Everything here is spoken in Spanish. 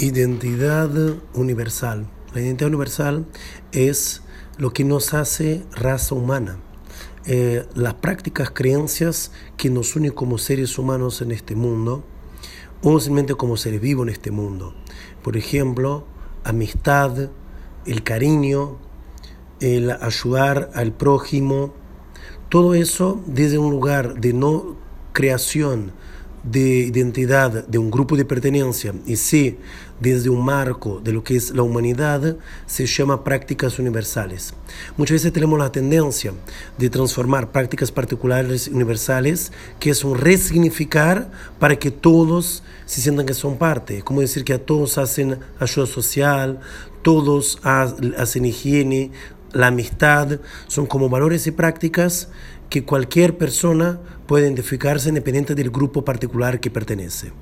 Identidad universal. La identidad universal es lo que nos hace raza humana. Eh, las prácticas, creencias que nos unen como seres humanos en este mundo o simplemente como seres vivos en este mundo. Por ejemplo, amistad, el cariño, el ayudar al prójimo, todo eso desde un lugar de no creación de identidad de un grupo de pertenencia y sí desde un marco de lo que es la humanidad se llama prácticas universales. Muchas veces tenemos la tendencia de transformar prácticas particulares universales, que es un resignificar para que todos se sientan que son parte, como decir que a todos hacen ayuda social, todos hacen higiene, la amistad, son como valores y prácticas que cualquier persona puede identificarse independiente del grupo particular que pertenece.